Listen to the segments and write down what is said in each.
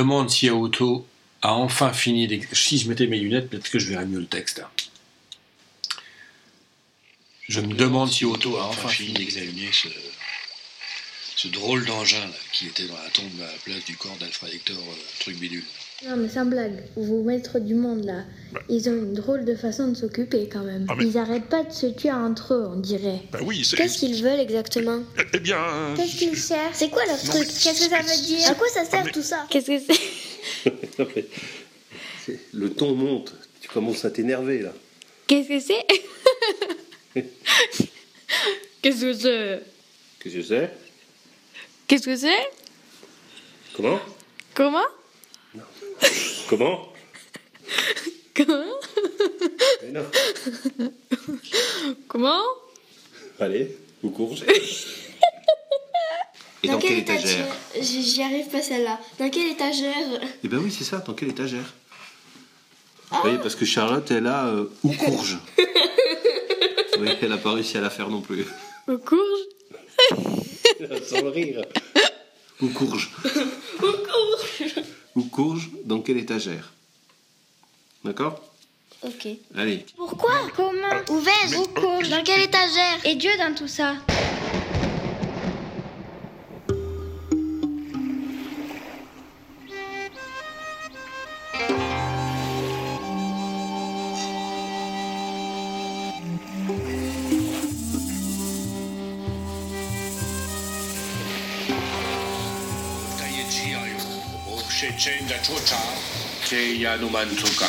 demande si Auto a enfin fini. d'ex- Si je mettais mes lunettes, peut-être que je verrais mieux le texte. Je me demande si Auto a enfin fini d'examiner. ce, ce drôle d'engin qui était dans la tombe à la place du corps d'Alfred Hector euh, truc bidule. Non, mais sans blague, vos maîtres du monde là, ils ont une drôle de façon de s'occuper quand même. Ah, mais- Ils arrêtent pas de se tuer entre eux, on dirait. Ben oui, c'est. Qu'est-ce qu'ils veulent exactement? Eh bien. Qu'est-ce qu'ils cherchent? C'est quoi leur truc? Qu'est-ce que ça veut dire? À quoi ça sert mais- tout ça? Qu'est-ce que c'est? Non, mais c'est- Le ton monte. Tu commences à t'énerver là. Qu'est-ce que c'est? Qu'est-ce que c'est? Qu'est-ce que c'est? Qu'est-ce que c'est? Comment? Comment? Comment? Comment? Mais non. Comment? Allez, vous courgez. Et Dans dans quelle quelle étagère? étagère? J'y arrive pas celle-là. Dans quelle étagère? Eh ben oui, c'est ça, dans quelle étagère? Vous voyez, parce que Charlotte est là, euh, ou courge. oui, elle n'a pas réussi à la faire non plus. Au courge? Sans le rire. Ou courge. Ou courge, dans quelle étagère. D'accord? Ok. Allez. Pourquoi? Comment? Où vais-je Où cours Dans quelle étagère? Et Dieu dans tout ça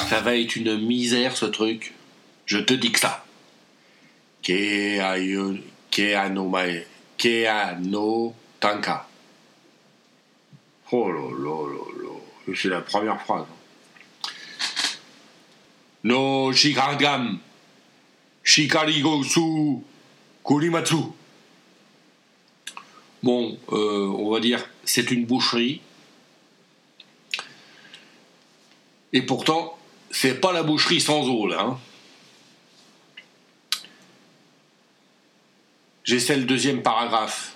Ça va être une misère ce truc. Je te dis que ça. Keano Tanka. Oh là là là là. C'est la première phrase. No Shikagam. Shikarigosu Kurimatsu. Bon, euh, on va dire, c'est une boucherie. Et pourtant, c'est pas la boucherie sans eau, là. hein. J'essaie le deuxième paragraphe.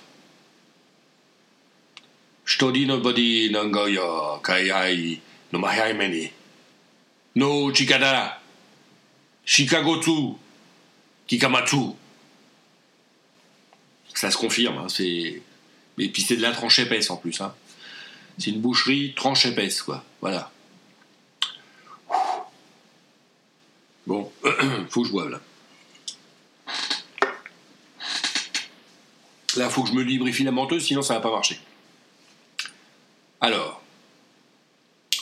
Shtori no body nangoyo no mahaimeni. No chikada. Shikagotsu. Kikamatsu. Ça se confirme, hein, c'est. Et puis c'est de la tranche épaisse en plus. Hein. C'est une boucherie tranche épaisse, quoi. Voilà. Bon, faut que je boive là. Là, faut que je me lubrifie la menteuse, sinon ça va pas marcher. Alors,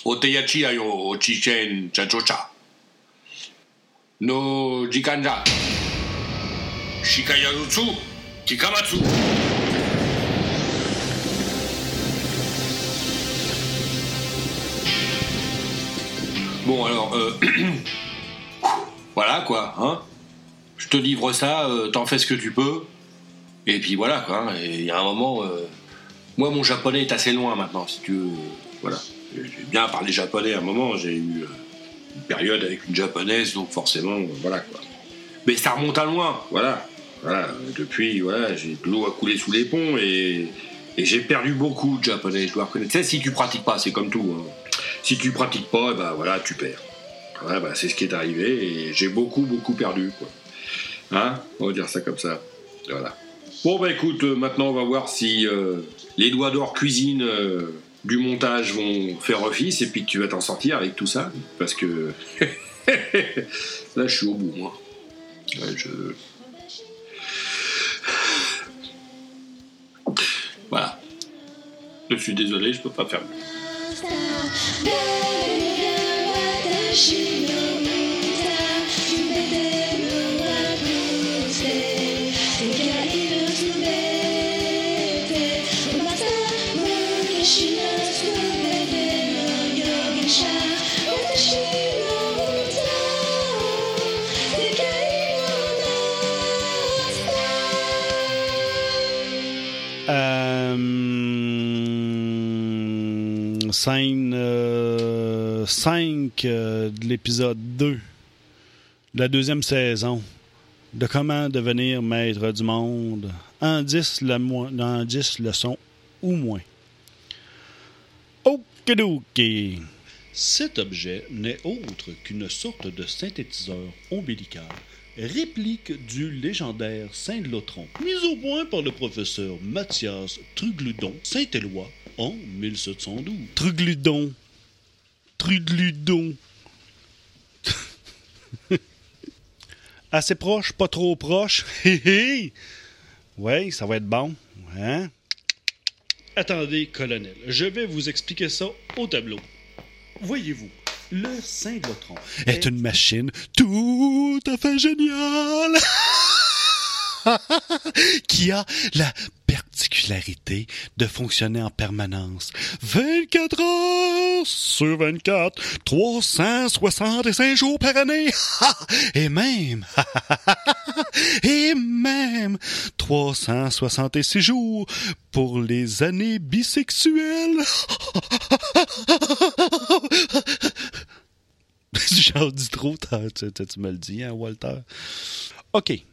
Oteyachi ayo ochichen chachocha. No jikanja. Shikayarutsu kikamatsu. Voilà quoi, hein. Je te livre ça, euh, t'en fais ce que tu peux. Et puis voilà quoi. hein. Et il y a un moment, euh, moi mon japonais est assez loin maintenant, si tu veux. Voilà. J'ai bien parlé japonais à un moment, j'ai eu euh, une période avec une japonaise, donc forcément, euh, voilà quoi. Mais ça remonte à loin, voilà. Voilà, depuis, voilà, j'ai de l'eau à couler sous les ponts et, et j'ai perdu beaucoup de japonais, je dois reconnaître. Tu sais, si tu pratiques pas, c'est comme tout. hein. Si tu pratiques pas, eh ben voilà, tu perds. Voilà, bah, c'est ce qui est arrivé et j'ai beaucoup, beaucoup perdu, quoi. Hein? On va dire ça comme ça. Voilà. Bon, bah écoute, euh, maintenant on va voir si euh, les doigts d'or cuisine euh, du montage vont faire office et puis que tu vas t'en sortir avec tout ça. Parce que là, je suis au bout, moi. Ouais, je. Voilà. Je suis désolé, je peux pas faire mieux. Euh, scène 5 de l'épisode 2 de la deuxième saison de comment devenir maître du monde en 10, le en 10 leçons ou moins. OK. Okidoki. Cet objet n'est autre qu'une sorte de synthétiseur ombilical, réplique du légendaire Saint-Lotron, mis au point par le professeur Mathias Trugludon Saint-Éloi en 1712. Trugludon. Trugludon. Assez proche, pas trop proche. Hé hé! Ouais, ça va être bon. Hein? Attendez, colonel, je vais vous expliquer ça au tableau. Voyez-vous, le Saint-Lotron est une machine tout à fait géniale qui a la particularité de fonctionner en permanence 24 heures sur 24, 365 jours par année et même et même 366 jours pour les années bisexuelles. J'en dis trop, tu, me le dis, hein, Walter? OK.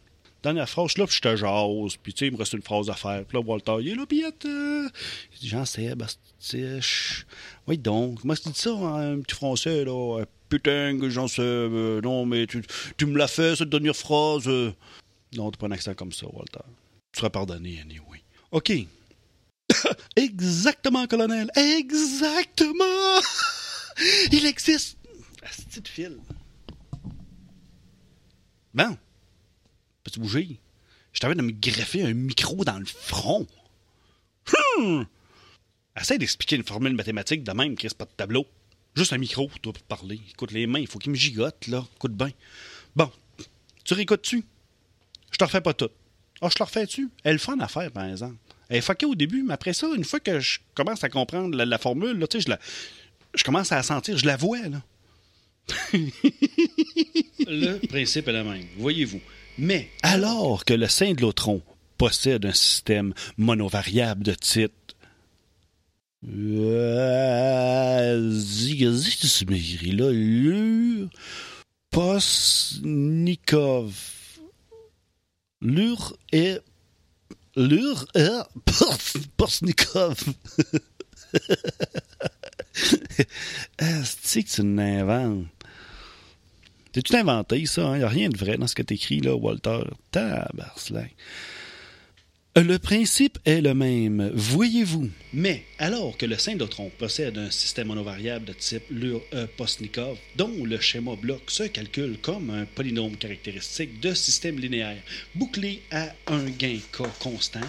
Dernière phrase, là, puis je te jase, puis tu sais, il me reste une phrase à faire. Puis là, Walter, il est là, puis euh... Il dit, Jean Sébastien, oui donc, moi, je dis ça en petit français, là, putain, que j'en sais, euh, non, mais tu, tu me l'as fait, cette dernière phrase. Euh. Non, t'as pas un accent comme ça, Walter. Tu seras pardonné, anyway. OK. Exactement, colonel, exactement! il existe petite file. Bon. Peux-tu bouger? Je t'avais de me greffer un micro dans le front. Hum! Essaye d'expliquer une formule mathématique de même reste pas de tableau. Juste un micro, toi, pour parler. Écoute les mains, il faut qu'il me gigote, là. Écoute bien. Bon. Tu réécoutes-tu? Je te refais pas tout. Ah, je te refais-tu? Elle est fun à faire, par exemple. Elle est fuckée au début, mais après ça, une fois que je commence à comprendre la, la formule, là, tu sais, je la. Je commence à la sentir, je la vois, là. le principe est le même, voyez-vous. Mais alors que le Saint-Lotron possède un système monovariable de titre Postnikov. Lur et. Lur et. Postnikov. Est-ce que tu? T'es tout inventé, ça. Il hein? n'y a rien de vrai dans ce que t'écris, là, Walter. Tabarslack. Le principe est le même, voyez-vous. Mais alors que le syndotron possède un système monovariable de type Lur-Postnikov, dont le schéma bloc se calcule comme un polynôme caractéristique de système linéaire bouclé à un gain K constant,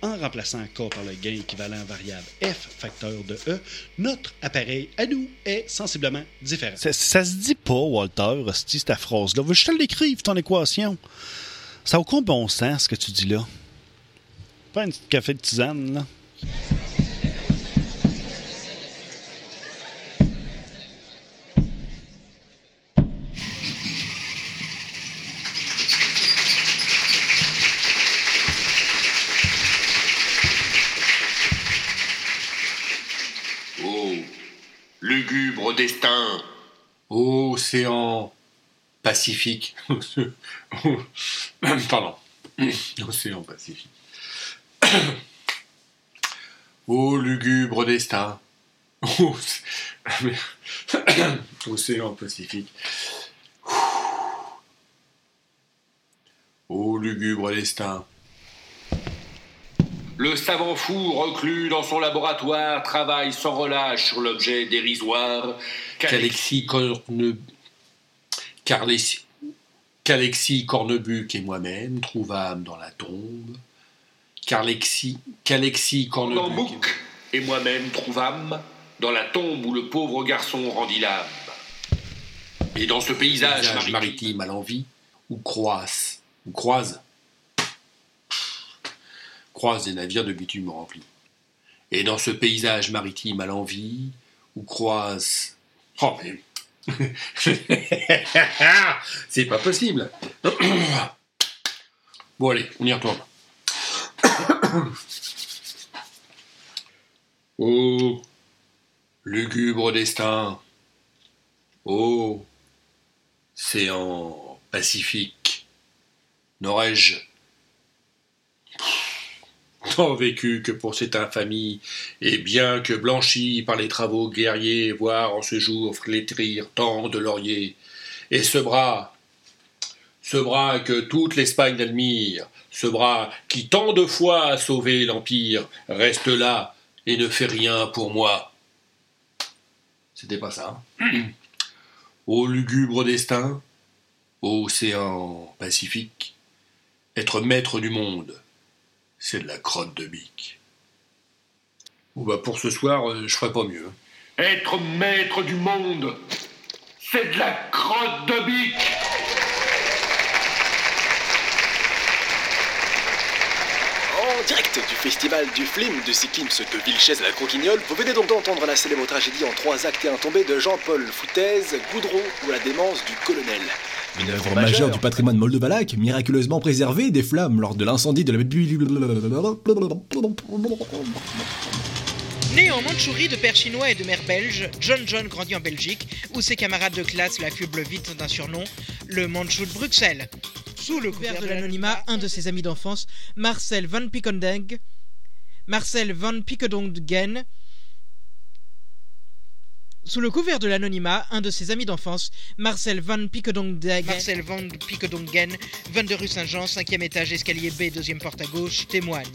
en remplaçant K par le gain équivalent variable F facteur de E, notre appareil à nous est sensiblement différent. Ça, ça se dit pas, Walter, cette phrase-là. Je te l'écrive, ton équation? Ça a aucun bon sens, ce que tu dis là. Pas un petit café de tisane, là. Oh, lugubre destin. Océan Pacifique. Pardon. Océan Pacifique. Ô lugubre destin. Océan Pacifique. Ô lugubre destin. Le savant fou, reclus dans son laboratoire, travaille sans relâche sur l'objet dérisoire qu'Alexis Corne... Cornebuc et moi-même trouvâmes dans la tombe. Qu'Alexis, qu'Alexis Cornebuc Cornbouc et moi-même trouvâmes dans la tombe où le pauvre garçon rendit l'âme. Et dans ce paysage, paysage maritime, maritime à l'envie, où croissent, où croisent, croisent des navires de bitume remplis. Et dans ce paysage maritime à l'envie, où croisent. Oh, mais. C'est pas possible! bon, allez, on y retourne. Ô lugubre destin, ô océan Pacifique, n'aurais-je tant vécu que pour cette infamie, et bien que blanchi par les travaux guerriers, voir en ce jour flétrir tant de lauriers, et ce bras, ce bras que toute l'Espagne admire, ce bras qui tant de fois a sauvé l'Empire, reste là et ne fait rien pour moi. C'était pas ça. hein. Ô lugubre destin, ô océan Pacifique, être maître du monde, c'est de la crotte de bique. Bon bah pour ce soir, euh, je ferai pas mieux. Être maître du monde, c'est de la crotte de bique. En direct du festival du film de Cyclisme de Vilches à la Croquignole, vous venez donc d'entendre la célèbre tragédie en trois actes et un tombé de Jean-Paul Foutaise, Goudron ou la démence du colonel. Une œuvre majeure du patrimoine moldovalaque, miraculeusement préservée des flammes lors de l'incendie de la... Né en Mandchourie de père chinois et de mère belge, John John grandit en Belgique, où ses camarades de classe l'affublent vite d'un surnom, le Mandchou de Bruxelles. Sous le couvert de l'anonymat, un de ses amis d'enfance, Marcel van Pickendeng, Marcel van sous le couvert de l'anonymat, un de ses amis d'enfance, Marcel van Pickendongen, Marcel van Pickendongen, 22 rue Saint-Jean, 5e étage, escalier B, deuxième porte à gauche, témoigne.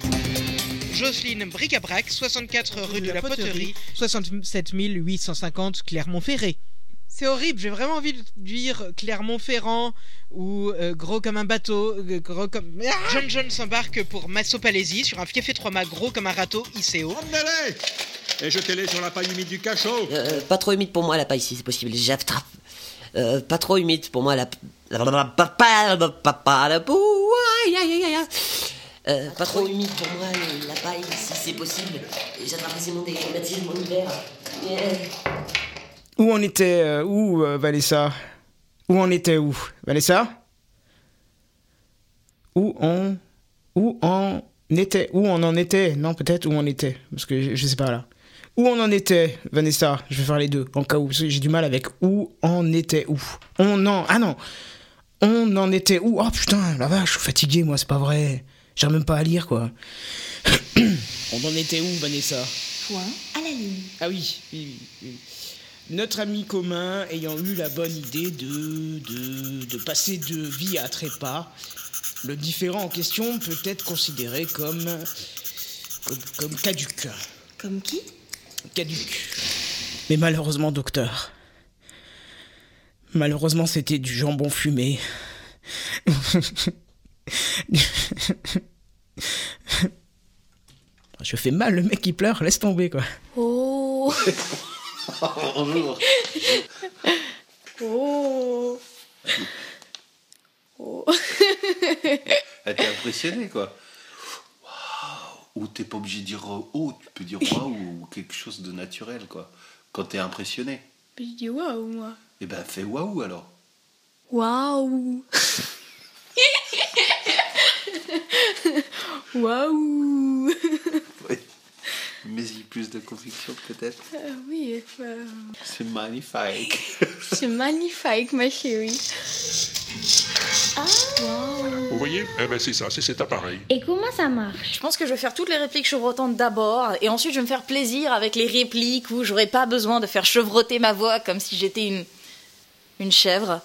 Jocelyne Bricabrac, 64 rue de la Poterie, 67 850 Clermont-Ferré. C'est horrible, j'ai vraiment envie de dire Clermont-Ferrand ou euh, gros comme un bateau, euh, gros comme... Ah John John s'embarque pour Massopalaisie sur un fief trois mâts gros comme un râteau ICO. Et jetez-les sur la paille humide du cachot. Euh, pas trop humide pour moi la paille si c'est possible. J'attrape. Euh, pas trop humide pour moi la. Euh, pas trop humide pour moi la paille si c'est possible. J'attrape facilement des rhumatismes en hiver. Yeah. Où on était euh, Où, euh, Vanessa? Où on était où? Vanessa? Où on... Où on était Où on en était? Non, peut-être où on était. Parce que je, je sais pas là. Où on en était, Vanessa? Je vais faire les deux, en cas où. Parce que j'ai du mal avec où on était où. On en... Ah non On en était où? Oh putain, la vache, je suis fatigué, moi, c'est pas vrai. J'arrive même pas à lire, quoi. on en était où, Vanessa? Point à la ligne. ah oui, oui, oui, oui. Notre ami commun ayant eu la bonne idée de, de, de passer de vie à trépas, le différent en question peut être considéré comme, comme, comme caduc. Comme qui? Caduc. Mais malheureusement, docteur. Malheureusement, c'était du jambon fumé. Je fais mal, le mec qui pleure, laisse tomber quoi. Oh Bonjour. Oh Oh Elle t'est impressionnée, quoi. Waouh. Ou t'es pas obligé de dire oh, tu peux dire waouh ou quelque chose de naturel, quoi. Quand t'es impressionné. Je dis waouh, moi. Eh ben, fais waouh alors. Waouh Waouh Oui. Mais-y plus de conviction, peut-être. Euh, Oui, euh, C'est magnifique. c'est magnifique, ma chérie. Ah Vous voyez? Eh ben c'est ça, c'est cet appareil. Et comment ça marche? Je pense que je vais faire toutes les répliques chevrotantes d'abord, et ensuite je vais me faire plaisir avec les répliques où j'aurai pas besoin de faire chevroter ma voix comme si j'étais une, une chèvre.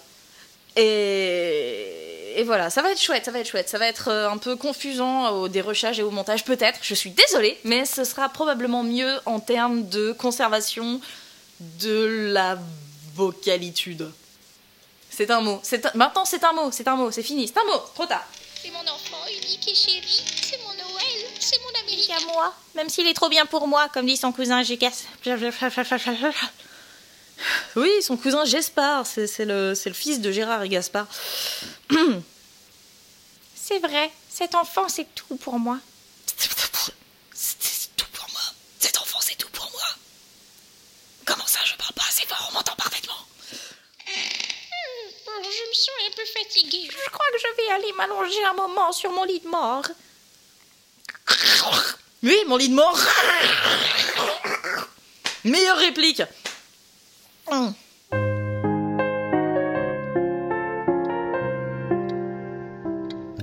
Et, et voilà, ça va être chouette, ça va être chouette. Ça va être euh, un peu confusant au dérochage et au montage, peut-être. Je suis désolée, mais ce sera probablement mieux en termes de conservation de la vocalitude. C'est un mot. C'est un- Maintenant, c'est un mot, c'est un mot, c'est fini, c'est un mot, trop tard. C'est mon enfant unique et chéri. C'est mon Noël. C'est mon Amérique. à moi, même s'il est trop bien pour moi, comme dit son cousin Gégas. Oui, son cousin Gaspard, c'est le, le fils de Gérard et Gaspard. C'est vrai. Cet enfant, c'est tout pour moi. C'est tout pour moi. Cet enfant, c'est tout pour moi. Comment ça, je parle pas assez fort, on m'entend parfaitement. Hmm, Je me sens un peu fatiguée. Je crois que je vais aller m'allonger un moment sur mon lit de mort. Oui, mon lit de mort. Meilleure réplique. Hum.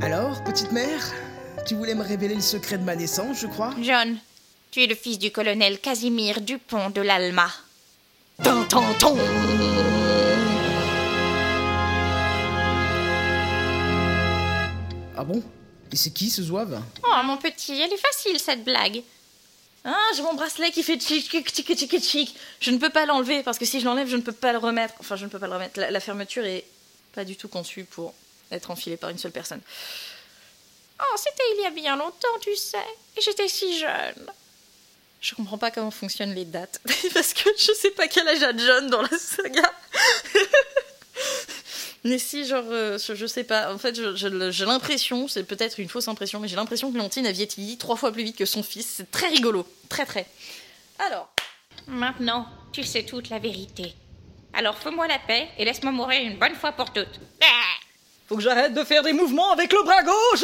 Alors, petite mère, Tu voulais me révéler le secret de ma naissance, je crois? John, tu es le fils du colonel Casimir Dupont de l'Alma. Tan. Ah bon? Et c'est qui ce zouave? Oh, mon petit, elle est facile cette blague. Ah, j'ai mon bracelet qui fait tchic, tchic, tchic, tchic, tchic. Je ne peux pas l'enlever parce que si je l'enlève, je ne peux pas le remettre. Enfin, je ne peux pas le remettre. La, la fermeture est pas du tout conçue pour être enfilée par une seule personne. Oh, c'était il y a bien longtemps, tu sais. Et j'étais si jeune. Je comprends pas comment fonctionnent les dates parce que je sais pas quel âge a John dans la saga. mais si, genre, euh, je, je sais pas. En fait, j'ai l'impression, c'est peut-être une fausse impression, mais j'ai l'impression que Léontine a vieilli trois fois plus vite que son fils. C'est très rigolo. Très, très. Alors, Maintenant, tu sais toute la vérité. Alors fais-moi la paix et laisse-moi mourir une bonne fois pour toutes. Faut que j'arrête de faire des mouvements avec le bras gauche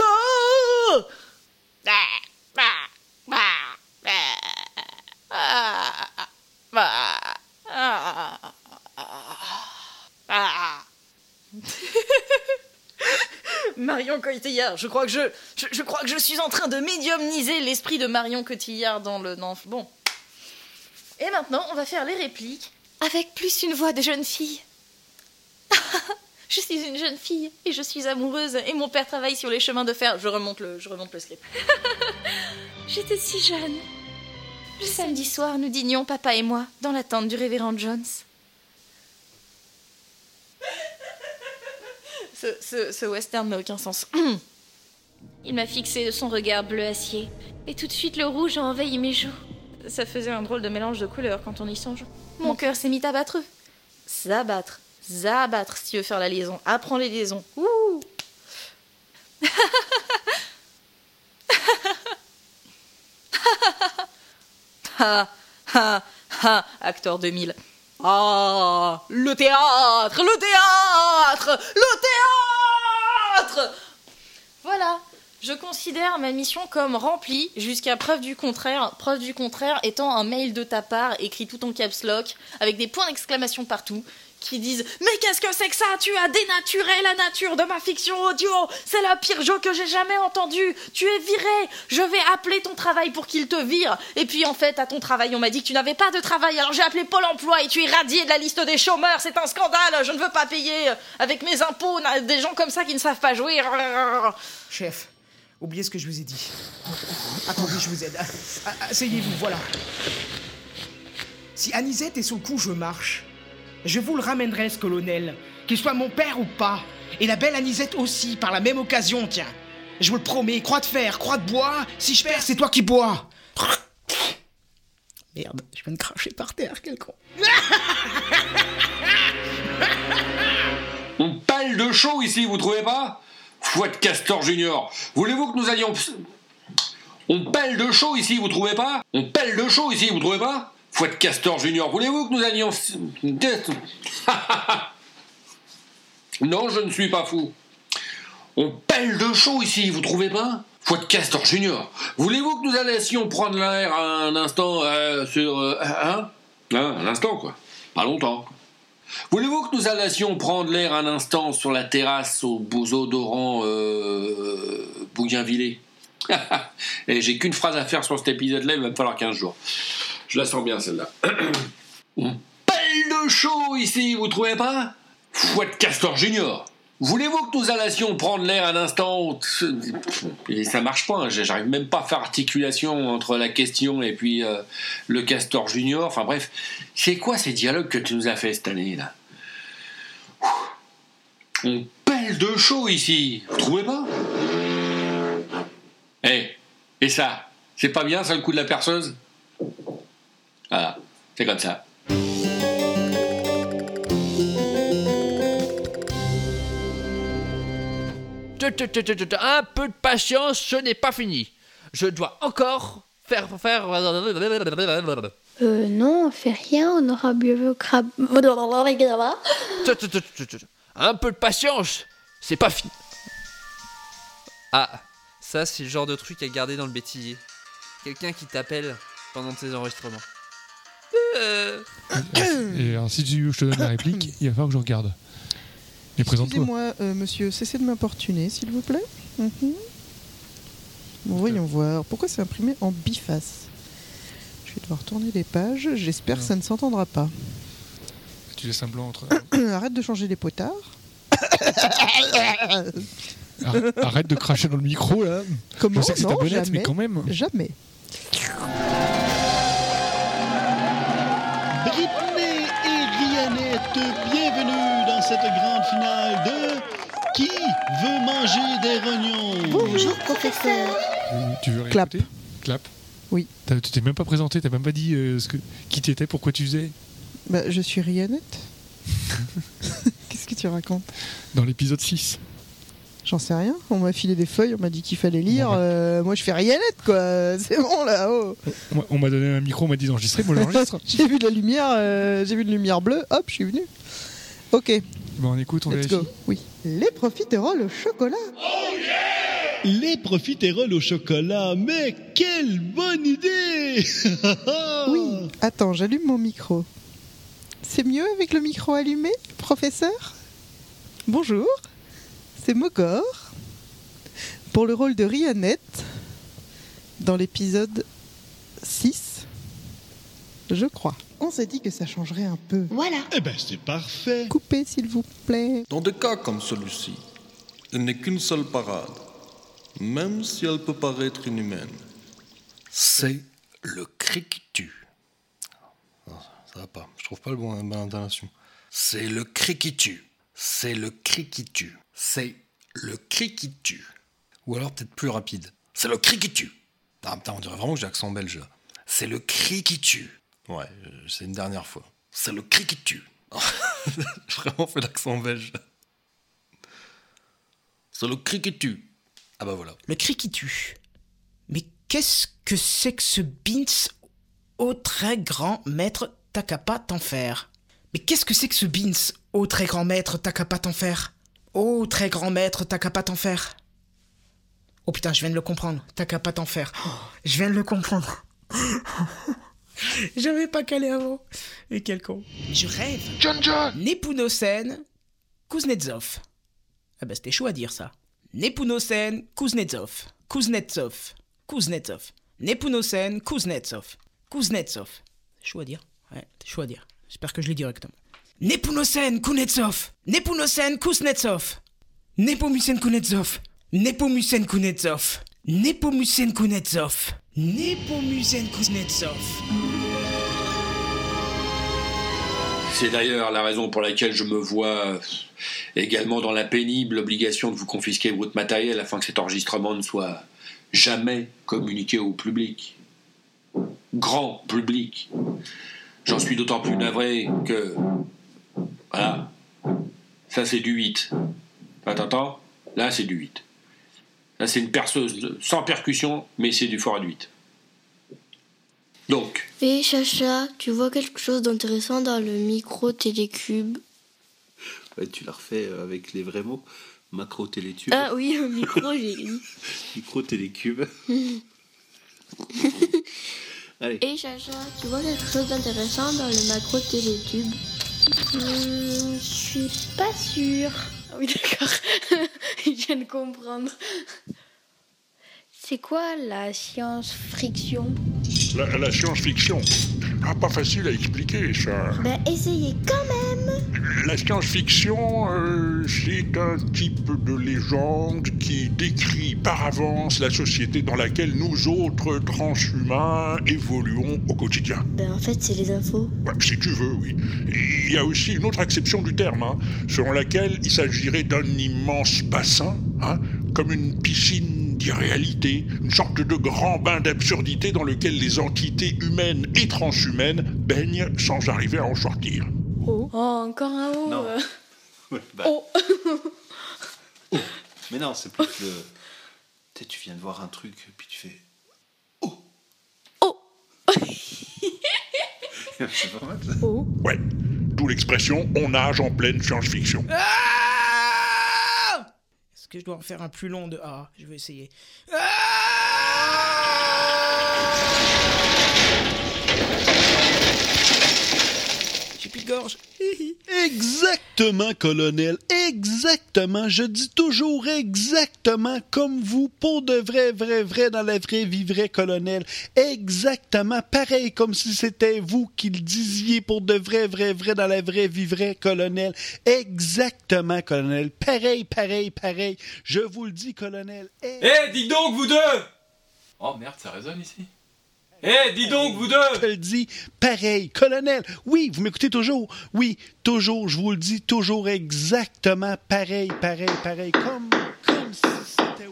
ah, ah, ah, ah, ah, ah, ah. Marion Cotillard, je crois que je, je, crois que je suis en train de médiumniser l'esprit de Marion Cotillard dans le dans, bon. Et maintenant, on va faire les répliques avec plus une voix de jeune fille. je suis une jeune fille et je suis amoureuse et mon père travaille sur les chemins de fer. Je remonte le, je remonte le script. J'étais si jeune. Le samedi soir, nous dînions, papa et moi, dans la tente du révérend Jones. Ce, ce- ce western n'a aucun sens. Il m'a fixé de son regard bleu acier, et tout de suite le rouge a envahi mes joues. Ça faisait un drôle de mélange de couleurs quand on y songe. Mon cœur s'est mis à battre. S'abattre. S'abattre si tu veux faire la liaison. Apprends les liaisons. Ouh Ha ha ha Acteur 2000. Ah Le théâtre Le théâtre Le théâtre Voilà. Je considère ma mission comme remplie jusqu'à preuve du contraire. Preuve du contraire étant un mail de ta part écrit tout en caps lock avec des points d'exclamation partout qui disent Mais qu'est-ce que c'est que ça? Tu as dénaturé la nature de ma fiction audio. C'est la pire jeu que j'ai jamais entendu. Tu es viré. Je vais appeler ton travail pour qu'il te vire. Et puis en fait, à ton travail, on m'a dit que tu n'avais pas de travail, alors j'ai appelé Pôle emploi et tu es radié de la liste des chômeurs. C'est un scandale. Je ne veux pas payer avec mes impôts. Des gens comme ça qui ne savent pas jouer. Chef, oubliez ce que je vous ai dit. Attendez, je vous aide. Asseyez-vous, voilà. Si Anisette est sur le coup, je marche. Je vous le ramènerai, ce colonel, qu'il soit mon père ou pas. Et la belle Anisette aussi, par la même occasion, tiens. Je vous le promets, croix de fer, croix de bois, si je perds, c'est toi qui bois. Merde, je viens de cracher par terre, quel con. On pèle de chaud ici, vous trouvez pas? Fouette Castor Junior, voulez-vous que nous allions... On pèle de chaud ici, vous trouvez pas? On pèle de chaud ici, vous trouvez pas? Fouette Castor Junior, voulez-vous que nous allions... non, je ne suis pas fou. On pèle de chaud ici, vous trouvez pas? Fouette Castor Junior, voulez-vous que nous allions prendre l'air un instant euh, sur... euh, hein? Hein, Un instant, quoi. Pas longtemps. Voulez-vous que nous allions prendre l'air un instant sur la terrasse au beaux odorant euh, Et j'ai qu'une phrase à faire sur cet épisode-là, il va me falloir 15 jours. Je la sens bien celle-là. On pèle de chaud ici, vous trouvez pas? Fouette Castor Junior. Voulez-vous que nous allions prendre l'air un instant Et ça marche pas, hein, j'arrive même pas à faire articulation entre la question et puis euh, le Castor Junior. Enfin bref, c'est quoi ces dialogues que tu nous as fait cette année là On pèle de chaud ici, vous trouvez pas? Eh, et ça, c'est pas bien ça le coup de la perceuse? Voilà, c'est comme ça. Un peu de patience, ce n'est pas fini. Je dois encore faire faire. Euh, non, on fait rien, on aura bu le crabe. Un peu de patience, c'est pas fini. Ah, ça c'est le genre de truc à garder dans le bêtisier. Quelqu'un qui t'appelle pendant tes enregistrements. Euh, Et alors, si tu je te donne la réplique, il va falloir que je regarde. Mais présente-toi. Excusez-moi, euh, monsieur, cessez de m'importuner, s'il vous plaît. Mhm. Bon, voyons voir. Pourquoi c'est imprimé en biface? Je vais devoir tourner les pages. J'espère que ça ne s'entendra pas. Tu laisses un blanc entre. Arrête de changer les potards. Ar- Arrête de cracher dans le micro là. Comment Je sais que c'est mais quand même. Jamais. Bienvenue dans cette grande finale de Qui veut manger des rognons? Bonjour, professeur. Tu veux Clap. Clap. Oui. Tu t'es même pas présenté, t'as même pas dit euh, ce que, qui t'étais, pourquoi tu faisais? Bah, je suis Rianette. Qu'est-ce que tu racontes? Dans l'épisode 6. J'en sais rien. On m'a filé des feuilles, on m'a dit qu'il fallait lire. Euh, moi, je fais Rianette, quoi. C'est bon, là. oh. On m'a- On m'a donné un micro, on m'a dit d'enregistrer, moi j'enregistre. j'ai vu de la lumière, euh, j'ai vu une lumière bleue. Hop, je suis venu. Ok, bon, on écoute, on let's go. Oui. Les profiteroles au chocolat. Les profiteroles au chocolat, mais quelle bonne idée Oui. Attends, j'allume mon micro. C'est mieux avec le micro allumé, professeur? Bonjour, c'est Mogor. Pour le rôle de Rianette, dans l'épisode 6, je crois. On s'est dit que ça changerait un peu. Voilà. Eh ben, c'est parfait. Coupez, s'il vous plaît. Dans des cas comme celui-ci, il n'est qu'une seule parade, même si elle peut paraître inhumaine. C'est le cri qui tue. Non, ça va pas, je trouve pas le bon, la bonne intonation. C'est le cri qui tue. C'est le cri qui tue. C'est le cri qui tue. Ou alors peut-être plus rapide. C'est le cri qui tue. Ah putain, on dirait vraiment que j'ai accent belge. C'est le cri qui tue. Ouais, euh, c'est une dernière fois. C'est le cri qui tue. j'ai vraiment fait l'accent belge. C'est le cri qui tue. Ah bah voilà. Le cri qui tue. Mais qu'est-ce que c'est que ce Beans au très grand maître Takapa Tanfer Mais qu'est-ce que c'est que ce Beans au très grand maître Takapa Tanfer Oh, très grand maître Takapa Tanfer Oh putain, je viens de le comprendre. Takapa Tanfer. Oh, je viens de le comprendre. J'avais pas calé avant. Et quel con. Je rêve. John John Nepunosen Kuznetsov. Ah bah c'était chaud à dire ça. Nepunosen Kuznetsov. Kuznetsov. Kuznetsov. Nepunosen Kuznetsov. Kuznetsov. C'est chaud à dire. Ouais, c'est chaud à dire. J'espère que je l'ai dit correctement. Nepunosen Kuznetsov. Nepunosen Kuznetsov. Nepomusen Kuznetsov. Nepomusen Kuznetsov. Nepomusen Kuznetsov. Nepomusen Kuznetsov. C'est d'ailleurs la raison pour laquelle je me vois euh, également dans la pénible obligation de vous confisquer votre matériel afin que cet enregistrement ne soit jamais communiqué au public. Grand public. J'en suis d'autant plus navré que. Voilà. Ça, c'est du 8. Ah, T'entends Là, c'est du 8. Là, c'est une perceuse sans percussion, mais c'est du fort à 8. Donc, Et Chacha, tu vois quelque chose d'intéressant dans le micro télécube? Ouais, tu l'as refait euh, avec les vrais mots. Macro télétube. Ah oui, micro, j'ai dit. Micro télécube. Allez. Et Chacha, tu vois quelque chose d'intéressant dans le macro télétube? Hmm, Je suis pas sûre. Ah oui, d'accord. Je viens de comprendre. C'est quoi la science-friction? La, la science-fiction. Ah, pas facile à expliquer, ça. Ben, essayez quand même La science-fiction, euh, c'est un type de légende qui décrit par avance la société dans laquelle nous autres transhumains évoluons au quotidien. Ben, en fait, c'est les infos. Ouais, si tu veux, oui. Et Il y a aussi une autre acception du terme, hein, selon laquelle il s'agirait d'un immense bassin, hein, comme une piscine d'irréalité, une sorte de grand bain d'absurdité dans lequel les entités humaines et transhumaines baignent sans arriver à en sortir. Oh, encore un mot Non. euh. Ouais, bah, Oh Mais non, c'est plus le. Tu sais, tu viens de voir un truc, puis tu fais. Oh Oh C'est pas mal ça. Oh Ouais. D'où l'expression on nage en pleine science-fiction. Ah Est-ce que je dois en faire un plus long de A? Je vais essayer. J'ai Exactement, colonel. Exactement. Je dis toujours exactement comme vous, pour de vrai, vrai, vrai, dans la vraie vie, vrai, colonel. Exactement. Pareil comme si c'était vous qui le disiez pour de vrai, vrai, vrai, dans la vraie vie, vrai, colonel. Exactement, colonel. Pareil, pareil, pareil. Je vous le dis, colonel. Eh, dis donc, vous deux Oh merde, ça résonne ici. Eh, dis donc, vous deux Je le dis, pareil. Colonel, oui, vous m'écoutez toujours. Oui, toujours, je vous le dis, toujours exactement pareil, pareil, pareil. Comme, comme si c'était...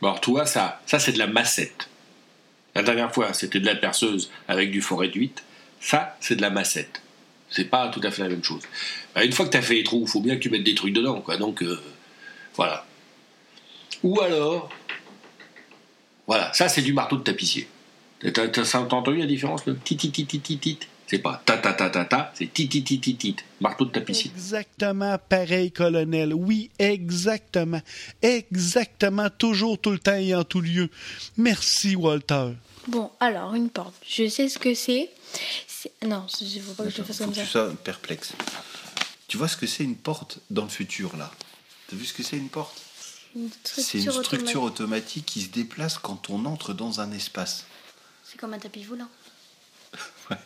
Bon, alors, toi, ça, ça c'est de la massette. La dernière fois, c'était de la perceuse avec du forêt d'huître. Ça, c'est de la massette. C'est pas tout à fait la même chose. Bah, une fois que tu as fait les trous, il faut bien que tu mettes des trucs dedans, quoi. Donc, euh, voilà. Ou alors, voilà, ça, c'est du marteau de tapissier. T'as t'as- t'as entendu la différence, le tit tit tit tit tit tit C'est pas ta ta ta ta ta, c'est. Marteau de tapissier. Exactement pareil, colonel. Oui, exactement. Exactement, toujours, tout le temps et en tout lieu. Merci, Walter. Bon, alors, une porte. Je sais ce que c'est. C'est- Non, faut pas que je le fasse comme ça. sois perplexe. Tu vois ce que c'est une porte dans le futur, là? T'as vu ce que c'est une porte? Une C'est une structure structure automatique. automatique qui se déplace quand on entre dans un espace. C'est comme un tapis volant.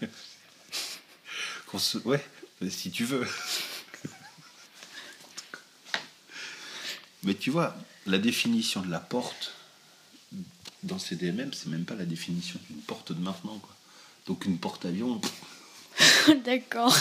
Qu'on se- Ouais, si tu veux. Mais tu vois, la définition de la porte dans CDMM, c'est même pas la définition d'une porte de maintenant. Quoi. Donc une porte-avion, D'accord.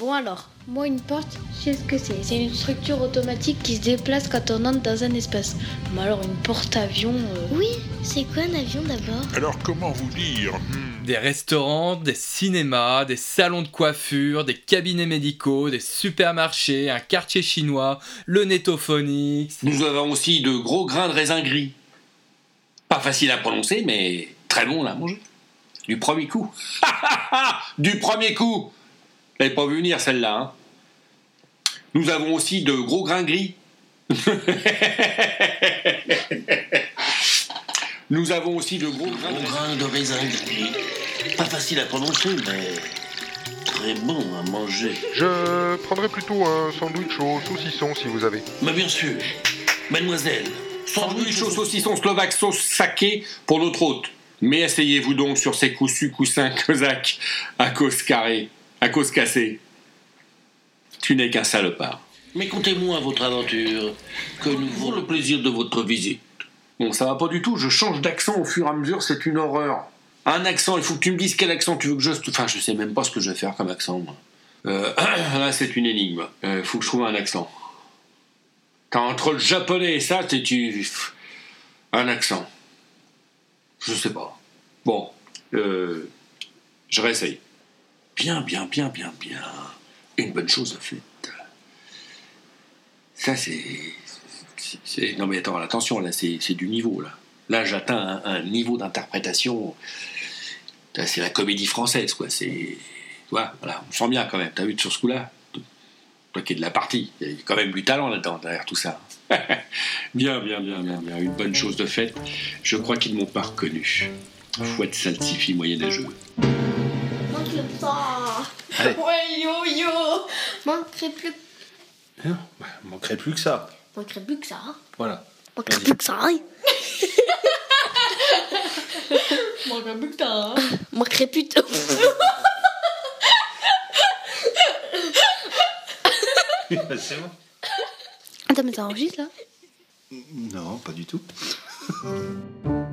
Bon alors, moi une porte, je sais ce que c'est. C'est une structure automatique qui se déplace quand on entre dans un espace. Mais alors une porte-avions... Oui, c'est quoi un avion d'abord? Alors comment vous dire? Des restaurants, des cinémas, des salons de coiffure, des cabinets médicaux, des supermarchés, un quartier chinois, le Netophonix. Nous avons aussi de gros grains de raisin gris. Pas facile à prononcer, mais très bon à manger. Du premier coup. du premier coup J'avais pas vu venir celle-là. hein. Nous avons aussi de gros grains gris. Nous avons aussi de gros grains de, grain de raisin gris. Pas facile à prononcer, mais très bon à manger. Je prendrais plutôt un sandwich au saucisson si vous avez. Mais bien sûr, mademoiselle. Sandwich au saucisson slovaque sauce saké pour notre hôte. Mais asseyez-vous donc sur ces coussus coussins cosaques à cause carrée, à cause cassée. Tu n'es qu'un salopard. Mais contez-moi votre aventure, que nous vaut le plaisir de votre visite. Bon, ça va pas du tout, je change d'accent au fur et à mesure, c'est une horreur. Un accent, il faut que tu me dises quel accent tu veux que je... Enfin, je sais même pas ce que je vais faire comme accent, moi. Euh, là, c'est une énigme. Il faut que je trouve un accent. T'as entre le japonais et ça, t'es tu... Un accent. Je sais pas. Bon, euh, je réessaye. Bien, bien, bien, bien, bien. Une bonne chose faite. Ça, c'est... Non mais attends, attention, là, c'est du niveau, là. Là, j'atteins un, niveau d'interprétation... C'est la comédie française, quoi. C'est... Voilà, on sent bien quand même. T'as vu sur ce coup-là Toi qui es de la partie, il y a quand même du talent là-dedans, derrière tout ça. bien, bien, bien, bien, bien. Une bonne chose de faite. Je crois qu'ils m'ont pas reconnu. Fouette saltifie moyenâgeux. Manque pas Allez. Ouais, yo, yo Manquerait plus, Hein bah, manquerait plus que ça. manquerait plus que ça. Voilà. Manquerait plus que ça. hein. Manquerait plus que ça. hein. Manquerait plus de... c'est bon. Attends, mais ça enregistre là? Non, pas du tout.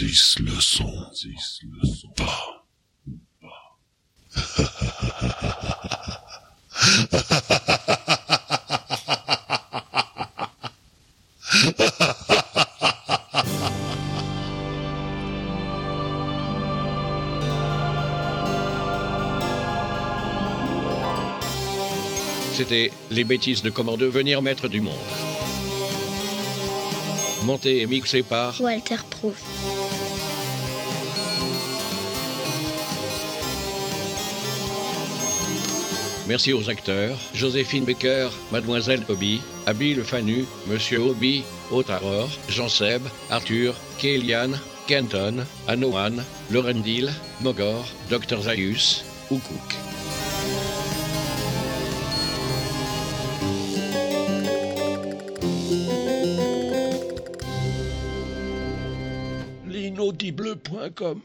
en dix leçons Pas. C'était Les bêtises de comment devenir maître du monde. Monté et mixé par Walter Proof. Merci aux acteurs Joséphine Becker, Mademoiselle Hobby, Abby Fanu, Monsieur Hobby, Otaror, Jean-Seb, Arthur, Kéliane, Kenton, Anoan, Lorendil, Mogor, Dr Zaius, Oukouk. L'inaudible.com